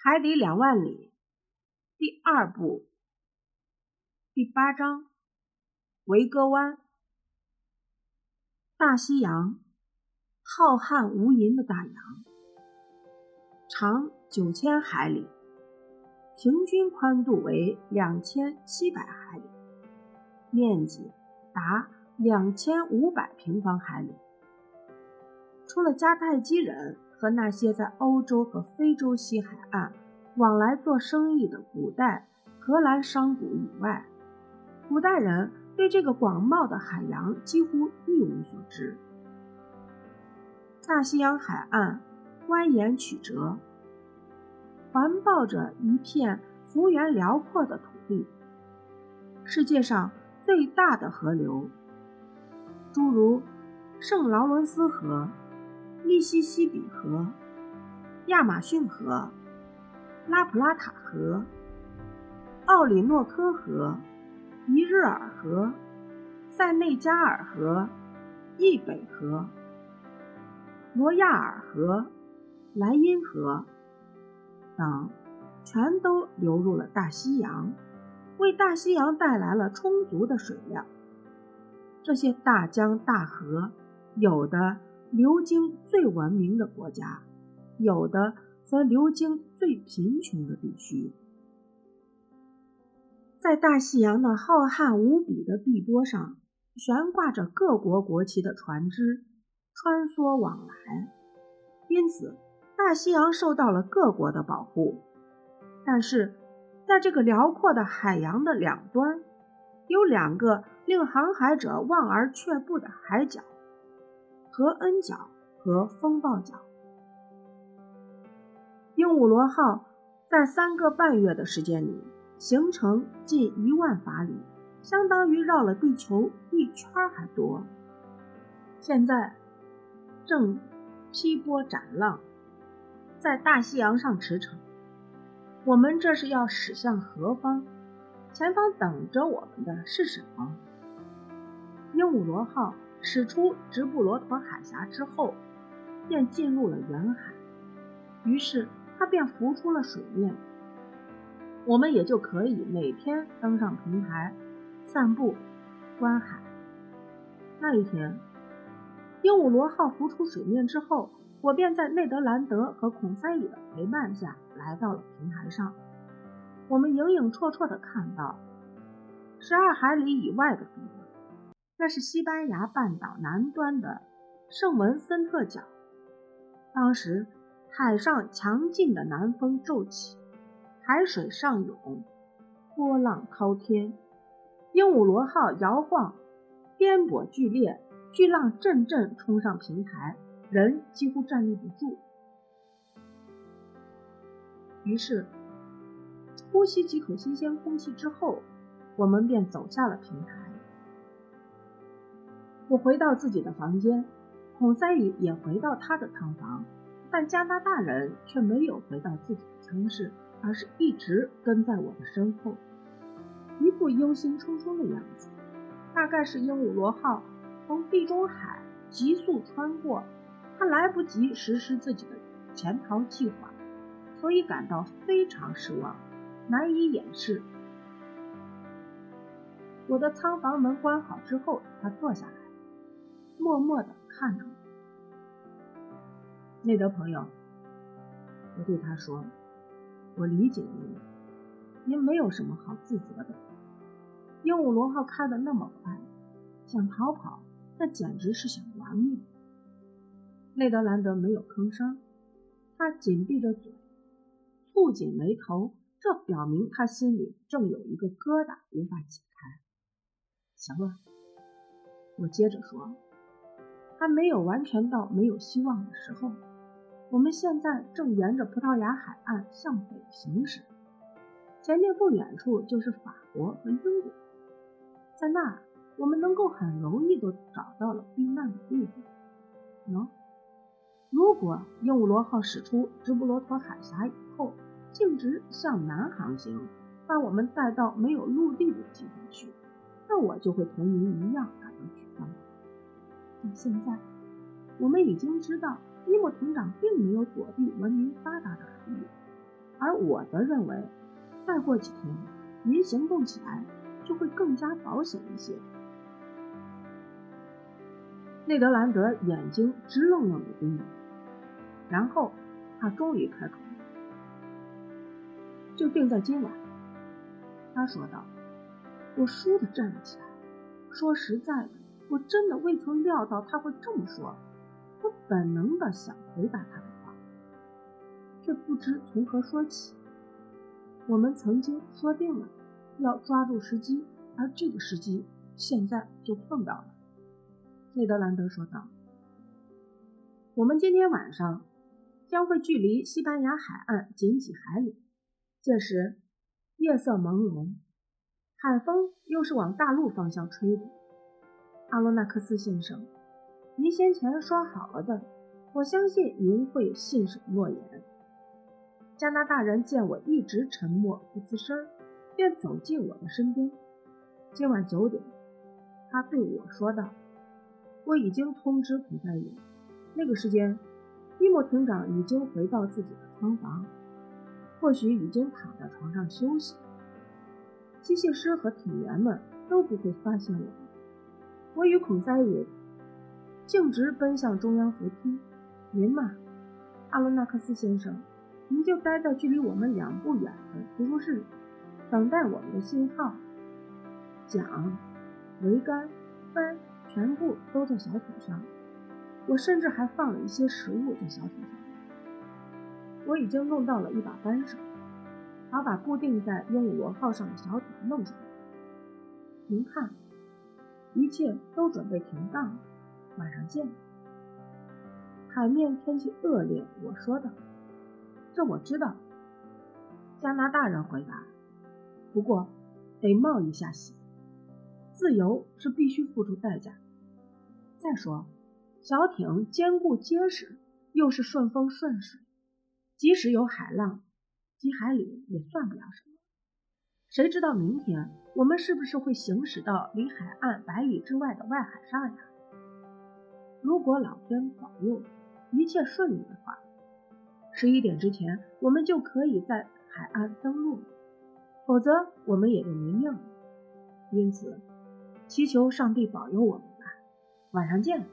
海底两万里第二部第八章维戈湾。大西洋，浩瀚无垠的大洋，长九千海里，平均宽度为两千七百海里，面积达两千五百平方海里。除了迦太基人和那些在欧洲和非洲西海岸往来做生意的古代荷兰商贾以外，古代人。对这个广袤的海洋几乎一无所知。大西洋海岸蜿蜒曲折，环抱着一片幅员辽阔的土地。世界上最大的河流，诸如圣劳伦斯河、密西西比河、亚马逊河、拉普拉塔河、奥里诺科河。伊日尔河、塞内加尔河、易北河、罗亚尔河、莱茵河等，全都流入了大西洋，为大西洋带来了充足的水量。这些大江大河，有的流经最文明的国家，有的则流经最贫穷的地区。在大西洋的浩瀚无比的碧波上，悬挂着各国国旗的船只穿梭往来，因此大西洋受到了各国的保护。但是，在这个辽阔的海洋的两端，有两个令航海者望而却步的海角——和恩角和风暴角。鹦鹉螺号在三个半月的时间里。行程近一万法里，相当于绕了地球一圈还多。现在正劈波斩浪，在大西洋上驰骋。我们这是要驶向何方？前方等着我们的是什么？鹦鹉螺号驶出直布罗陀海峡之后，便进入了远海，于是它便浮出了水面。我们也就可以每天登上平台散步观海。那一天，鹦鹉螺号浮出水面之后，我便在内德兰德和孔塞里的陪伴下来到了平台上。我们影影绰绰地看到十二海里以外的地方，那是西班牙半岛南端的圣文森特角。当时海上强劲的南风骤起。海水上涌，波浪滔天，鹦鹉螺号摇晃，颠簸剧烈，巨浪阵阵冲上平台，人几乎站立不住。于是，呼吸几口新鲜空气之后，我们便走下了平台。我回到自己的房间，孔塞里也回到他的仓房，但加拿大人却没有回到自己的舱室。而是一直跟在我的身后，一副忧心忡忡的样子。大概是鹦鹉螺号从地中海急速穿过，他来不及实施自己的潜逃计划，所以感到非常失望，难以掩饰。我的仓房门关好之后，他坐下来，默默地看着我。内德朋友，我对他说。我理解您，您没有什么好自责的。鹦鹉螺号开的那么快，想逃跑，那简直是想玩命。内德兰德没有吭声，他紧闭着嘴，蹙紧眉头，这表明他心里正有一个疙瘩无法解开。行了，我接着说，还没有完全到没有希望的时候。我们现在正沿着葡萄牙海岸向北行驶，前面不远处就是法国和英国，在那儿我们能够很容易地找到了避难的地方。喏，如果鹦鹉螺号驶出直布罗陀海峡以后，径直向南航行，把我们带到没有陆地的地方去，那我就会同您一样。现在，我们已经知道。伊莫艇长并没有躲避文明发达的海域，而我则认为，再过几天，您行动起来就会更加保险一些。内德兰德眼睛直愣愣的盯着，然后他终于开口：“就定在今晚。”他说道。我倏地站了起来。说实在的，我真的未曾料到他会这么说。我本能的想回答他的话，却不知从何说起。我们曾经说定了要抓住时机，而这个时机现在就碰到了。内德兰德说道：“我们今天晚上将会距离西班牙海岸仅几海里。届时夜色朦胧，海风又是往大陆方向吹的。阿罗纳克斯先生，您先前说好了的，我相信您会信守诺言。”加拿大人见我一直沉默不吱声，便走进我的身边。今晚九点，他对我说道。我已经通知孔塞伊，那个时间，伊莫艇长已经回到自己的仓房，或许已经躺在床上休息。机械师和艇员们都不会发现我。我与孔塞伊径直奔向中央扶梯。您嘛，阿罗纳克斯先生，您就待在距离我们两步远的图书室，等待我们的信号。桨、桅杆、帆。全部都在小艇上，我甚至还放了一些食物在小艇上。我已经弄到了一把扳手，好把固定在鹦鹉螺号上的小艇弄下来。您看，一切都准备停当了，晚上见。海面天气恶劣，我说道。这我知道，加拿大人回答。不过得冒一下险。自由是必须付出代价。再说，小艇坚固结实，又是顺风顺水，即使有海浪，几海里也算不了什么。谁知道明天我们是不是会行驶到离海岸百里之外的外海上呀？如果老天保佑，一切顺利的话，十一点之前我们就可以在海岸登陆了，否则我们也就没命了。因此。祈求上帝保佑我们吧，晚上见。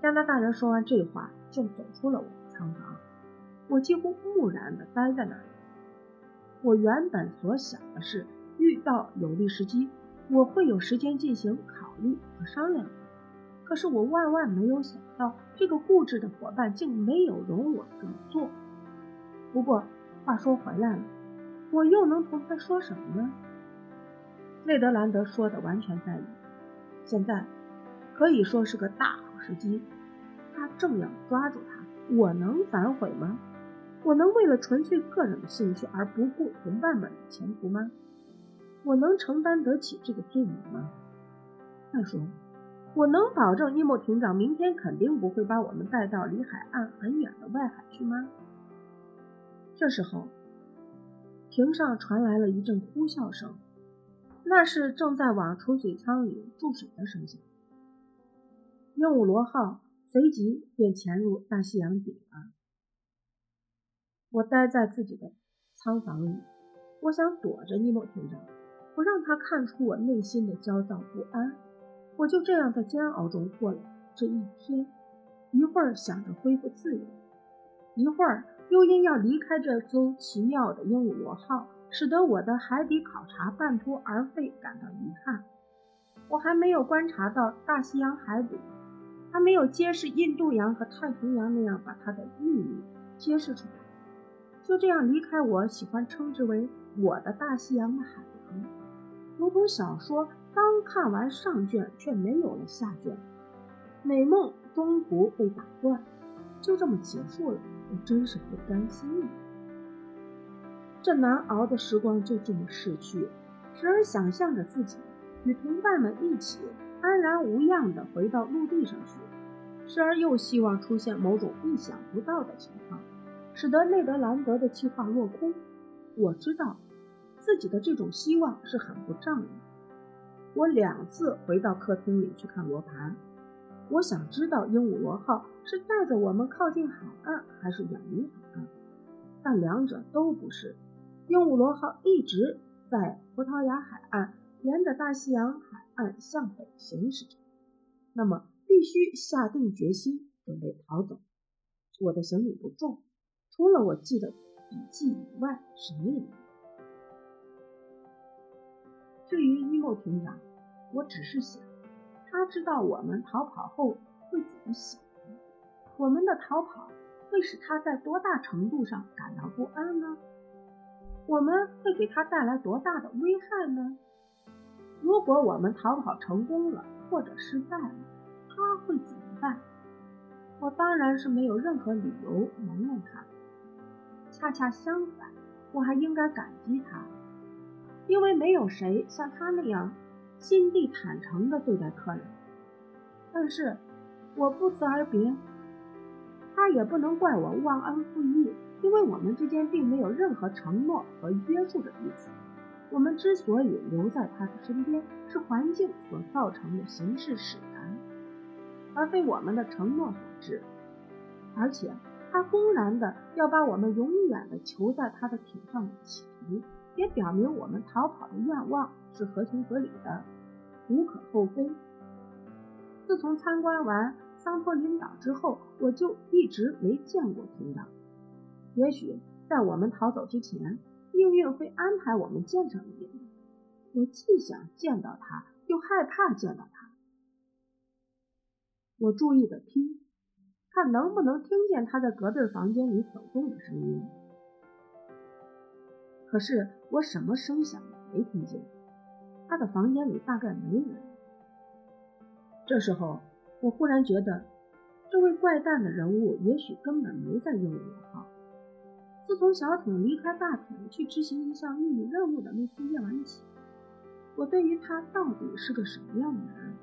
加拿大人说完这话，就走出了我的仓房。我几乎木然地待在那里。我原本所想的是，遇到有利时机，我会有时间进行考虑和商量。可是我万万没有想到，这个固执的伙伴竟没有容我这么做。不过话说回来了，我又能同他说什么呢？内德兰德说的完全在理，现在可以说是个大好时机。他正要抓住他，我能反悔吗？我能为了纯粹个人的兴趣而不顾同伴们的前途吗？我能承担得起这个罪名吗？再说，我能保证伊莫艇长明天肯定不会把我们带到离海岸很远的外海去吗？这时候，艇上传来了一阵呼啸声。那是正在往储水舱里注水的声响。鹦鹉螺号随即便潜入大西洋底了。我待在自己的仓房里，我想躲着尼莫艇长，不让他看出我内心的焦躁不安。我就这样在煎熬中过了这一天，一会儿想着恢复自由，一会儿又因要离开这艘奇妙的鹦鹉螺号。使得我的海底考察半途而废，感到遗憾。我还没有观察到大西洋海底，还没有揭示印度洋和太平洋那样把它的秘密揭示出来。就这样离开我喜欢称之为我的大西洋的海洋，如同小说刚看完上卷却没有了下卷，美梦中途被打断，就这么结束了。我真是不甘心啊！这难熬的时光就这么逝去，时而想象着自己与同伴们一起安然无恙地回到陆地上去，时而又希望出现某种意想不到的情况，使得内德兰德的计划落空。我知道自己的这种希望是很不仗义。我两次回到客厅里去看罗盘，我想知道鹦鹉螺号是带着我们靠近海岸，还是远离海岸。但两者都不是。鹦鹉螺号一直在葡萄牙海岸，沿着大西洋海岸向北行驶着。那么，必须下定决心准备逃走。我的行李不重，除了我记得笔记以外，什么也没有。至于伊莫艇长，我只是想，他知道我们逃跑后会怎么想，我们的逃跑会使他在多大程度上感到不安呢？我们会给他带来多大的危害呢？如果我们逃跑成功了，或者失败了，他会怎么办？我当然是没有任何理由埋怨他，恰恰相反，我还应该感激他，因为没有谁像他那样心地坦诚地对待客人。但是，我不辞而别，他也不能怪我忘恩负义。因为我们之间并没有任何承诺和约束的意思，我们之所以留在他的身边，是环境所造成的形势使然，而非我们的承诺所致。而且，他公然的要把我们永远的囚在他的艇上企图，也表明我们逃跑的愿望是合情合理的，无可厚非。自从参观完桑托林岛之后，我就一直没见过艇长。也许在我们逃走之前，命运会安排我们见上一面。我既想见到他，又害怕见到他。我注意的听，看能不能听见他在隔壁房间里走动的声音。可是我什么声响也没听见，他的房间里大概没人。这时候，我忽然觉得，这位怪诞的人物也许根本没在鹦鹉号。自从小艇离开大艇去执行一项秘密任务的那天夜晚起，我对于他到底是个什么样的人，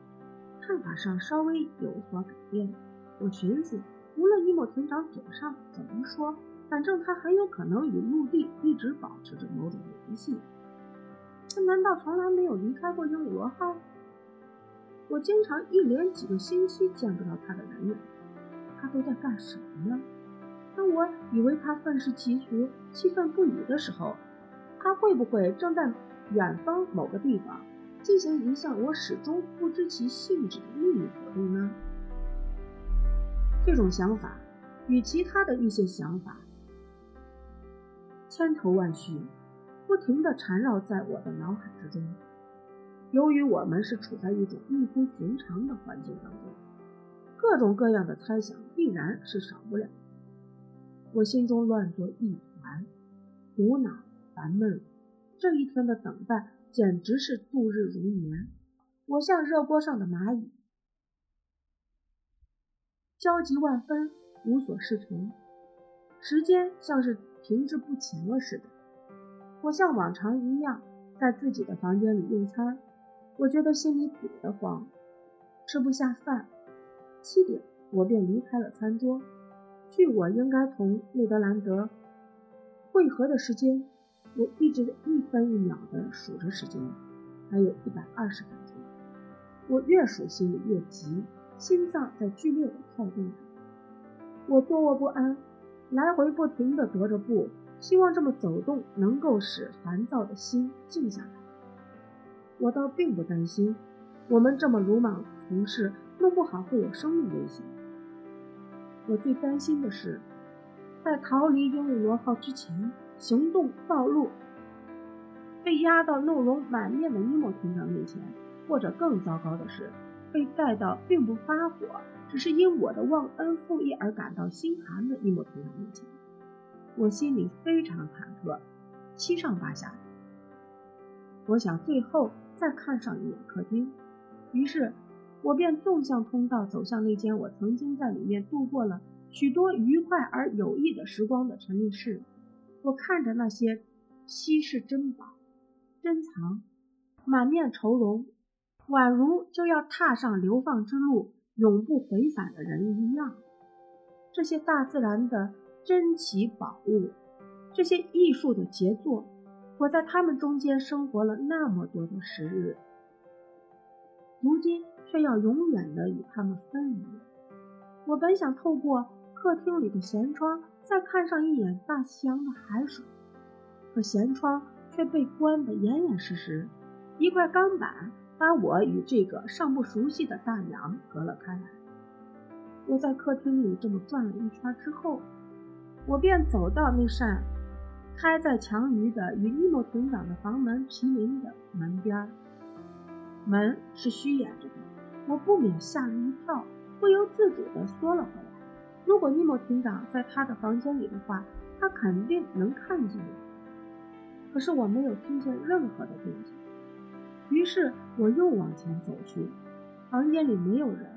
看法上稍微有所改变。我寻思，无论伊莫艇长嘴上怎么说，反正他很有可能与陆地一直保持着某种联系。他难道从来没有离开过鹦鹉螺号？我经常一连几个星期见不到他的人影，他都在干什么呢？当我以为他愤世嫉俗、气愤不已的时候，他会不会正在远方某个地方进行一项我始终不知其性质的秘密活动呢？这种想法与其他的一些想法千头万绪，不停地缠绕在我的脑海之中。由于我们是处在一种异乎寻常的环境当中，各种各样的猜想必然是少不了。我心中乱作一团，苦恼烦闷。这一天的等待简直是度日如年。我像热锅上的蚂蚁，焦急万分，无所适从。时间像是停滞不前了似的。我像往常一样在自己的房间里用餐，我觉得心里堵得慌，吃不下饭。七点，我便离开了餐桌。据我应该同内德兰德会合的时间，我一直一分一秒地数着时间，还有一百二十分钟。我越数心里越急，心脏在剧烈的跳动着。我坐卧不安，来回不停地踱着步，希望这么走动能够使烦躁的心静下来。我倒并不担心，我们这么鲁莽从事，弄不好会有生命危险。我最担心的是，在逃离鹦鹉螺号之前，行动暴露，被压到怒容满面的伊莫艇长面前，或者更糟糕的是，被带到并不发火，只是因我的忘恩负义而感到心寒的伊莫艇长面前。我心里非常忐忑，七上八下。我想最后再看上一眼客厅，于是。我便纵向通道走向那间我曾经在里面度过了许多愉快而有益的时光的陈列室。我看着那些稀世珍宝、珍藏、满面愁容，宛如就要踏上流放之路、永不回返的人一样。这些大自然的珍奇宝物，这些艺术的杰作，我在他们中间生活了那么多的时日，如今。却要永远的与他们分离。我本想透过客厅里的舷窗再看上一眼大西洋的海水，可舷窗却被关得严严实实，一块钢板把我与这个尚不熟悉的大洋隔了开来。我在客厅里这么转了一圈之后，我便走到那扇开在墙隅的与尼莫艇长的房门毗邻的门边门是虚掩着的，我不免吓了一跳，不由自主地缩了回来。如果尼莫艇长在他的房间里的话，他肯定能看见我。可是我没有听见任何的动静，于是我又往前走去，房间里没有人。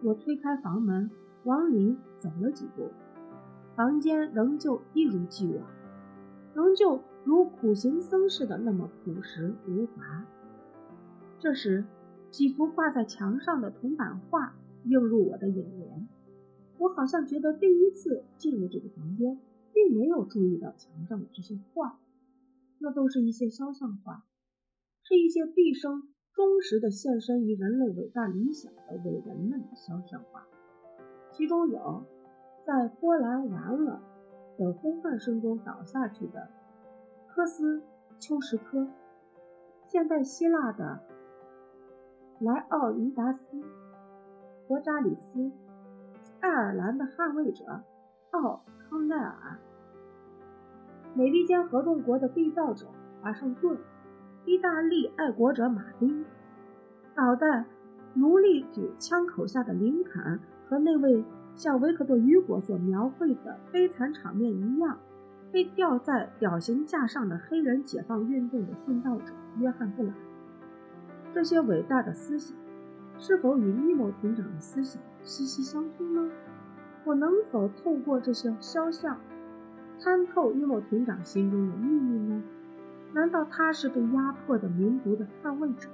我推开房门，往里走了几步，房间仍旧一如既往，仍旧如苦行僧似的那么朴实无华。这时，几幅挂在墙上的铜版画映入我的眼帘。我好像觉得第一次进入这个房间，并没有注意到墙上的这些画，那都是一些肖像画，是一些毕生。忠实的献身于人类伟大理想的伟人们的肖像画，其中有在波兰完了的呼唤声中倒下去的科斯丘什科，现代希腊的莱奥尼达斯、博扎里斯，爱尔兰的捍卫者奥康奈尔，美利坚合众国的缔造者华盛顿。意大利爱国者马丁，倒在奴隶主枪口下的林肯，和那位像维克多·雨果所描绘的悲惨场面一样，被吊在绞刑架上的黑人解放运动的殉道者约翰·布朗。这些伟大的思想，是否与尼莫艇长的思想息息相通呢？我能否透过这些肖像，参透尼莫艇长心中的秘密呢？难道他是被压迫的民族的捍卫者，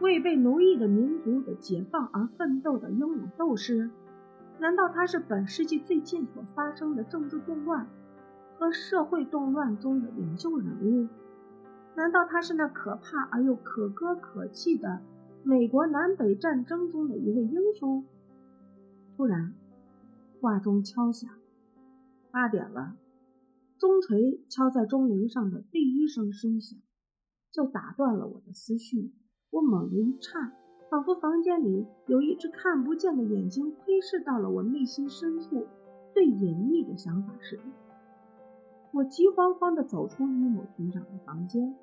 为被奴役的民族的解放而奋斗的英勇斗士？难道他是本世纪最近所发生的政治动乱和社会动乱中的领袖人物？难道他是那可怕而又可歌可泣的美国南北战争中的一位英雄？突然，挂钟敲响，八点了。钟锤敲在钟铃上的第一声声响，就打断了我的思绪。我猛地一颤，仿佛房间里有一只看不见的眼睛窥视到了我内心深处最隐秘的想法似的。我急慌慌地走出尼姆艇长的房间，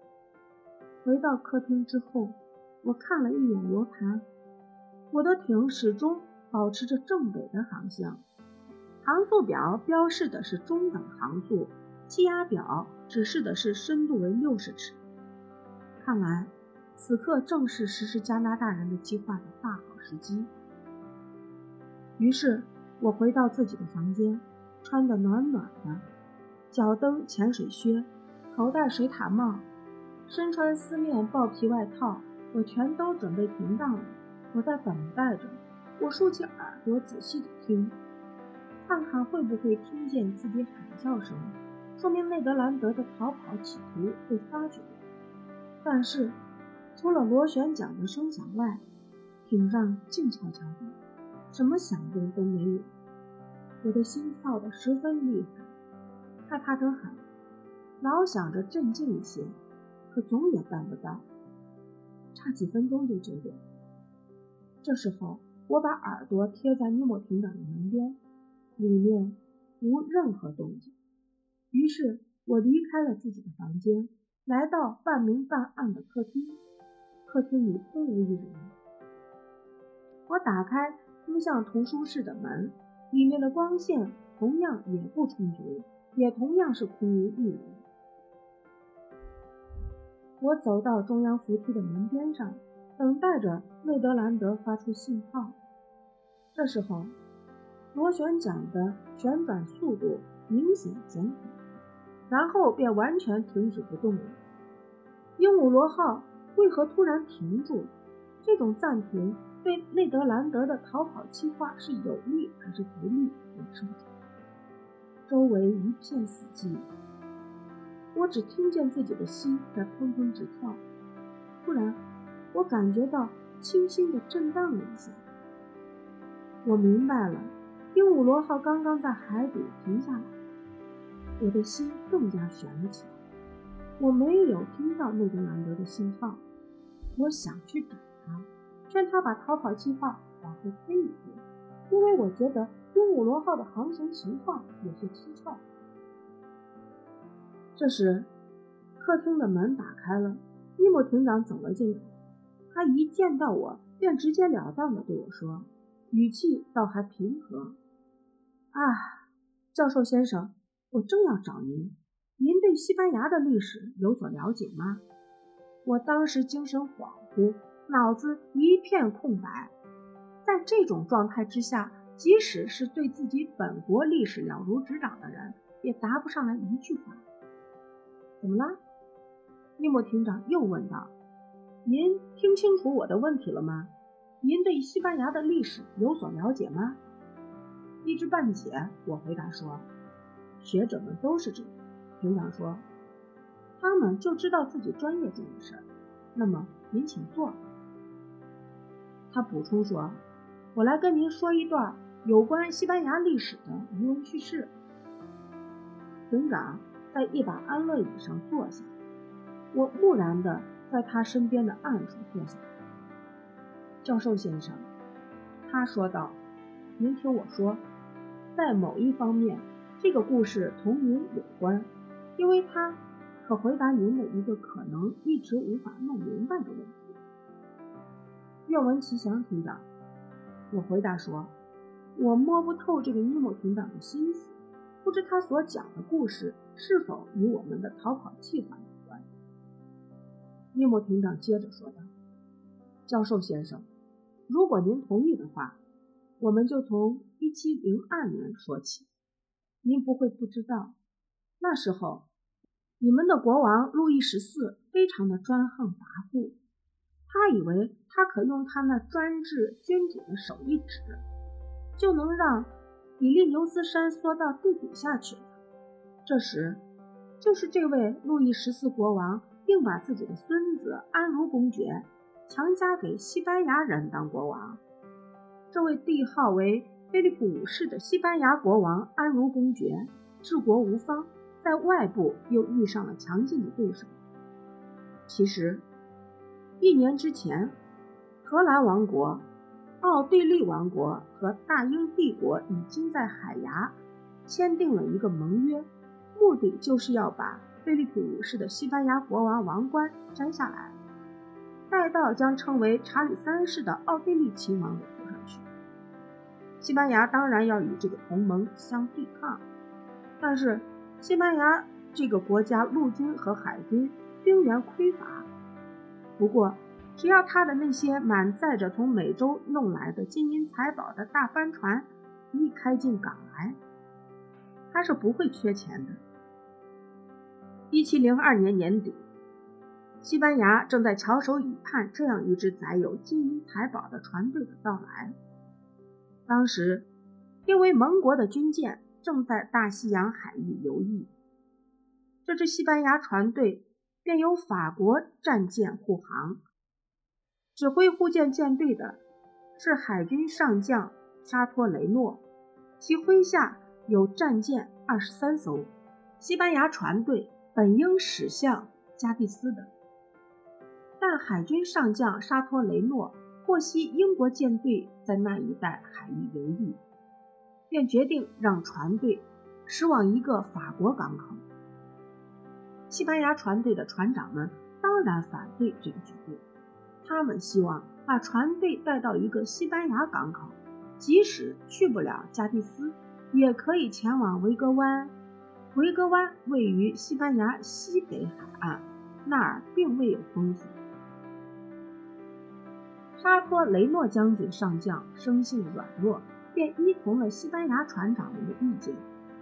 回到客厅之后，我看了一眼罗盘，我的艇始终保持着正北的航向，航速表标示的是中等航速。气压表指示的是深度为六十尺，看来此刻正是实施加拿大人的计划的大好时机。于是，我回到自己的房间，穿得暖暖的，脚蹬潜水靴，头戴水獭帽，身穿丝面豹皮外套，我全都准备停当了。我在等待着，我竖起耳朵仔细地听，看看会不会听见自己喊叫声。说明内德兰德的逃跑企图被发觉，但是除了螺旋桨的声响外，艇上静悄悄的，什么响动都没有。我的心跳得十分厉害，害怕得很，老想着镇静一些，可总也办不到。差几分钟就九点，这时候我把耳朵贴在尼莫艇长的门边，里面无任何动静。于是我离开了自己的房间，来到半明半暗的客厅。客厅里空无一人。我打开通向图书室的门，里面的光线同样也不充足，也同样是空无一人。我走到中央扶梯的门边上，等待着内德兰德发出信号。这时候，螺旋桨的旋转速度明显减缓。然后便完全停止不动了。鹦鹉螺号为何突然停住？这种暂停对内德兰德的逃跑计划是有利还是不利？我说不。周围一片死寂，我只听见自己的心在砰砰直跳。突然，我感觉到轻轻地震荡了一下。我明白了，鹦鹉螺号刚刚在海底停下来，我的心更加悬了起来。我没有听到那个难得的信号，我想去找他，劝他把逃跑计划往后推一推，因为我觉得鹦鹉螺号的航行情况有些蹊跷。这时，客厅的门打开了，尼莫艇长走了进来。他一见到我，便直截了当地对我说，语气倒还平和：“啊，教授先生，我正要找您。”您对西班牙的历史有所了解吗？我当时精神恍惚，脑子一片空白。在这种状态之下，即使是对自己本国历史了如指掌的人，也答不上来一句话。怎么了？尼莫厅长又问道：“您听清楚我的问题了吗？您对西班牙的历史有所了解吗？”一知半解，我回答说：“学者们都是这样。”庭长说：“他们就知道自己专业中的事儿。那么您请坐。”他补充说：“我来跟您说一段有关西班牙历史的余闻趣事。”庭长在一把安乐椅上坐下，我木然地在他身边的暗处坐下。教授先生，他说道：“您听我说，在某一方面，这个故事同您有关。”因为他可回答您的一个可能一直无法弄明白的问题。愿闻其详，厅长。我回答说：“我摸不透这个尼莫厅长的心思，不知他所讲的故事是否与我们的逃跑计划有关。”尼莫庭长接着说道：“教授先生，如果您同意的话，我们就从1702年说起。您不会不知道。”那时候，你们的国王路易十四非常的专横跋扈，他以为他可用他那专制君主的手一指，就能让比利牛斯山缩到地底下去。这时，就是这位路易十四国王硬把自己的孙子安茹公爵强加给西班牙人当国王。这位帝号为菲利普五世的西班牙国王安茹公爵治国无方。在外部又遇上了强劲的对手。其实，一年之前，荷兰王国、奥地利王国和大英帝国已经在海牙签订了一个盟约，目的就是要把菲利普五世的西班牙国王王冠摘下来，待到将称为查理三世的奥地利亲王。西班牙当然要与这个同盟相对抗，但是。西班牙这个国家陆军和海军兵源匮乏，不过只要他的那些满载着从美洲弄来的金银财宝的大帆船一开进港来，他是不会缺钱的。一七零二年年底，西班牙正在翘首以盼这样一支载有金银财宝的船队的到来。当时，因为盟国的军舰。正在大西洋海域游弋，这支西班牙船队便由法国战舰护航。指挥护舰舰队的是海军上将沙托雷诺，其麾下有战舰二十三艘。西班牙船队本应驶向加的斯的，但海军上将沙托雷诺获悉英国舰队在那一带海域游弋。便决定让船队驶往一个法国港口。西班牙船队的船长们当然反对这个决定，他们希望把船队带到一个西班牙港口，即使去不了加的斯，也可以前往维格湾。维格湾位于西班牙西北海岸，那儿并未有封锁。沙托雷诺将军上将生性软弱。便依从了西班牙船长们的意见，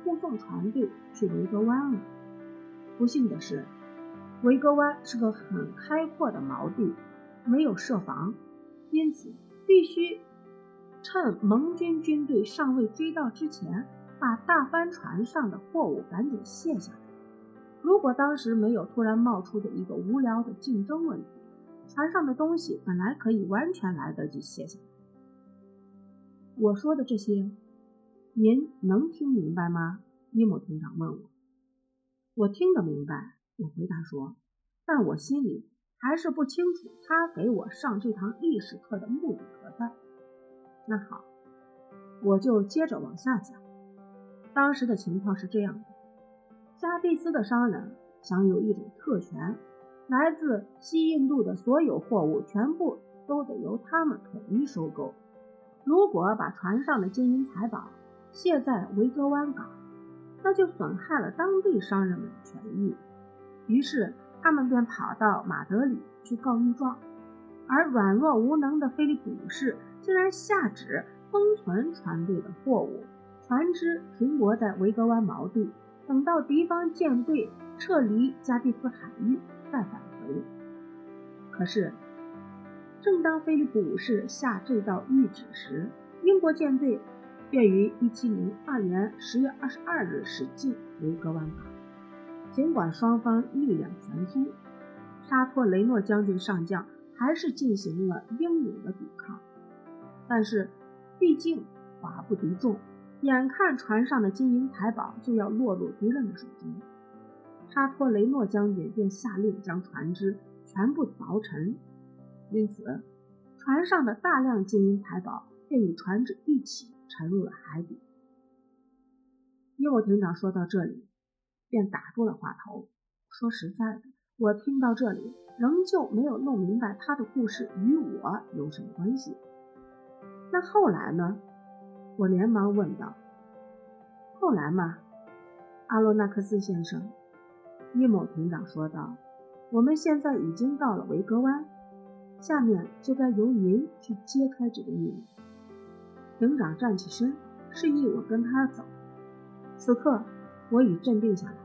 护送船队去维格湾了。不幸的是，维格湾是个很开阔的锚地，没有设防，因此必须趁盟军军队尚未追到之前，把大帆船上的货物赶紧卸下来。如果当时没有突然冒出的一个无聊的竞争问题，船上的东西本来可以完全来得及卸下来。我说的这些，您能听明白吗？伊姆厅长问我。我听得明白，我回答说，但我心里还是不清楚他给我上这堂历史课的目的何在。那好，我就接着往下讲。当时的情况是这样的：加蒂斯的商人享有一种特权，来自西印度的所有货物全部都得由他们统一收购。如果把船上的金银财宝卸在维格湾港，那就损害了当地商人们的权益，于是他们便跑到马德里去告御状，而软弱无能的菲利普五世竟然下旨封存船队的货物，船只停泊在维格湾锚地，等到敌方舰队撤离加的斯海域再返回。可是，正当菲利普五世下这道谕旨时，英国舰队。便于一七零二年十月二十二日驶进维格湾港。尽管双方力量悬殊，沙托雷诺将军上将还是进行了英勇的抵抗。但是，毕竟寡不敌众，眼看船上的金银财宝就要落入敌人的手中，沙托雷诺将军便下令将船只全部凿沉。因此，船上的大量金银财宝便与船只一起。沉入了海底。伊沃艇长说到这里，便打住了话头。说实在的，我听到这里，仍旧没有弄明白他的故事与我有什么关系。那后来呢？我连忙问道。后来嘛，阿罗纳克斯先生，伊某艇长说道：“我们现在已经到了维格湾，下面就该由您去揭开这个秘密。”警长站起身，示意我跟他走。此刻我已镇定下来，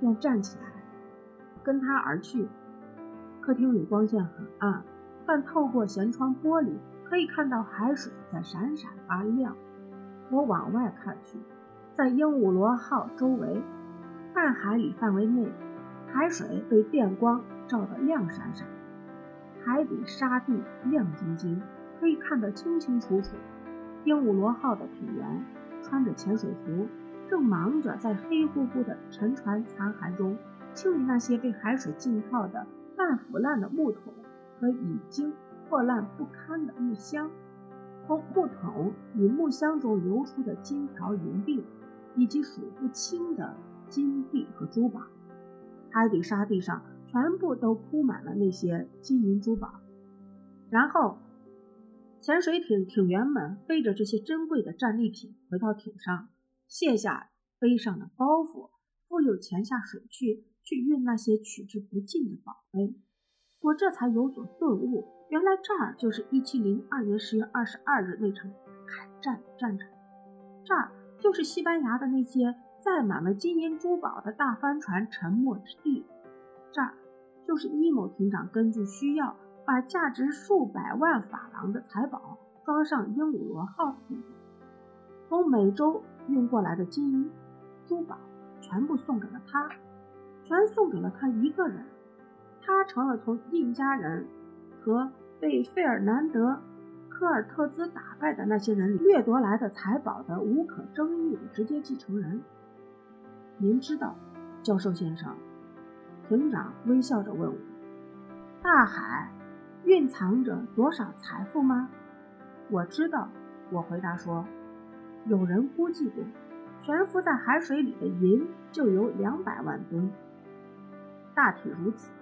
便站起来跟他而去。客厅里光线很暗，但透过舷窗玻璃可以看到海水在闪闪发亮。我往外看去，在鹦鹉螺号周围半海里范围内，海水被电光照得亮闪闪，海底沙地亮晶晶，可以看得清清楚楚。鹦鹉螺号的艇员穿着潜水服，正忙着在黑乎乎的沉船残骸中清理那些被海水浸泡的半腐烂的木桶和已经破烂不堪的木箱。从木桶与木箱中流出的金条银币，以及数不清的金币和珠宝，海底沙地上全部都铺满了那些金银珠宝。然后。潜水艇艇员们背着这些珍贵的战利品回到艇上，卸下背上的包袱，复又潜下水去，去运那些取之不尽的宝贝。我这才有所顿悟，原来这儿就是1702年10月22日那场海战的战场，这儿就是西班牙的那些载满了金银珠宝的大帆船沉没之地，这儿就是伊某艇长根据需要。把价值数百万法郎的财宝装上鹦鹉螺号的地方，从美洲运过来的金银珠宝全部送给了他，全送给了他一个人。他成了从印加人和被费尔南德·科尔特兹打败的那些人掠夺来的财宝的无可争议的直接继承人。您知道，教授先生，庭长微笑着问我：“大海。”蕴藏着多少财富吗？我知道，我回答说，有人估计过，悬浮在海水里的银就有两百万吨，大体如此。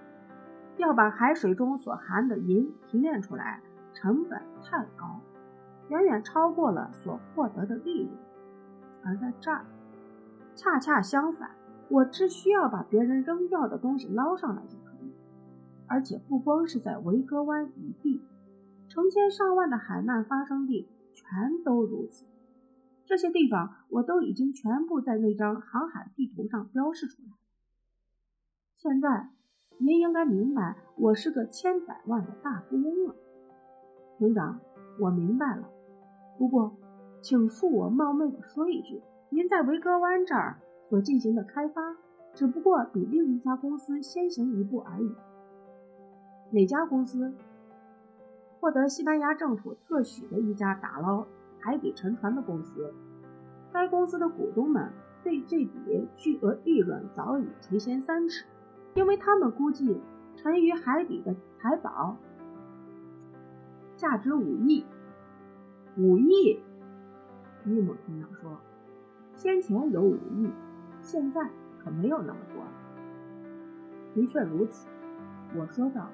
要把海水中所含的银提炼出来，成本太高，远远超过了所获得的利润。而在这儿，恰恰相反，我只需要把别人扔掉的东西捞上来就可以。而且不光是在维格湾一地，成千上万的海难发生地全都如此。这些地方我都已经全部在那张航海地图上标示出来了。现在您应该明白，我是个千百万的大富翁了，庭长。我明白了。不过，请恕我冒昧的说一句，您在维格湾这儿所进行的开发，只不过比另一家公司先行一步而已。哪家公司获得西班牙政府特许的一家打捞海底沉船的公司？该公司的股东们对这笔巨额利润早已垂涎三尺，因为他们估计沉于海底的财宝价值五亿。五亿，伊姆厅长说：“先前有五亿，现在可没有那么多了。”的确如此，我说道。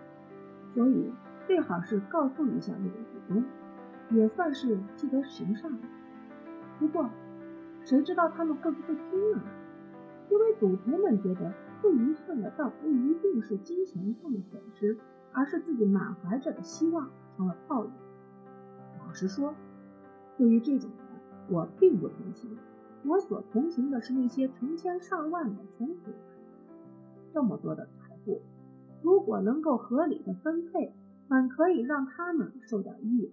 所以最好是告诉一下那个股东，也算是积德行善。不过。谁知道他们会不会听呢？因为赌徒们觉得最遗憾的倒不一定是金钱上的损失，而是自己满怀着的希望成了泡影。老实说，对于这种人，我并不同情。我所同情的是那些成千上万的穷苦人。这么多的财富，如果能够合理的分配，本可以让他们受点益的。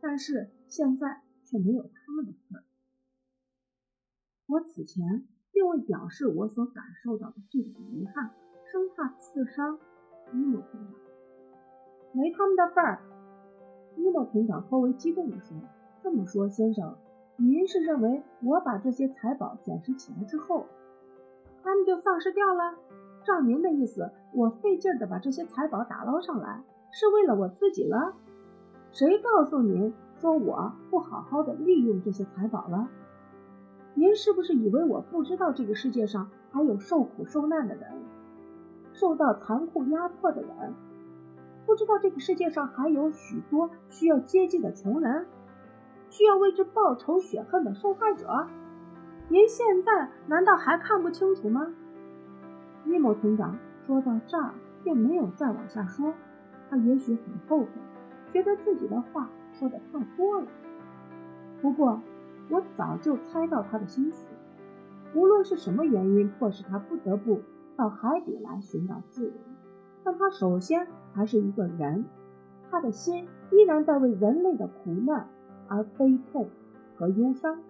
但是现在却没有他们的份儿。我此前并未表示我所感受到的这种遗憾，生怕刺伤伊莫厅长。没他们的份儿，伊莫厅长颇为激动地说：“这么说，先生，您是认为我把这些财宝捡拾起来之后，他们就丧失掉了？照您的意思，我费劲的把这些财宝打捞上来，是为了我自己了？谁告诉您说我不好好的利用这些财宝了？”您是不是以为我不知道这个世界上还有受苦受难的人，受到残酷压迫的人？不知道这个世界上还有许多需要接济的穷人，需要为之报仇雪恨的受害者？您现在难道还看不清楚吗？伊莫厅长说到这儿，并没有再往下说。他也许很后悔，觉得自己的话说的太多了。不过。我早就猜到他的心思，无论是什么原因迫使他不得不到海底来寻找自由，但他首先还是一个人，他的心依然在为人类的苦难而悲痛和忧伤，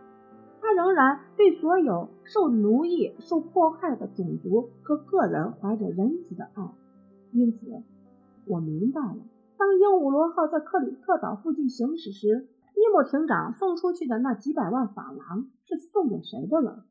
他仍然对所有受奴役、受迫害的种族和个人怀着仁慈的爱。因此，我明白了，当鹦鹉螺号在克里特岛附近行驶时。伊莫艇长送出去的那几百万法郎是送给谁的了？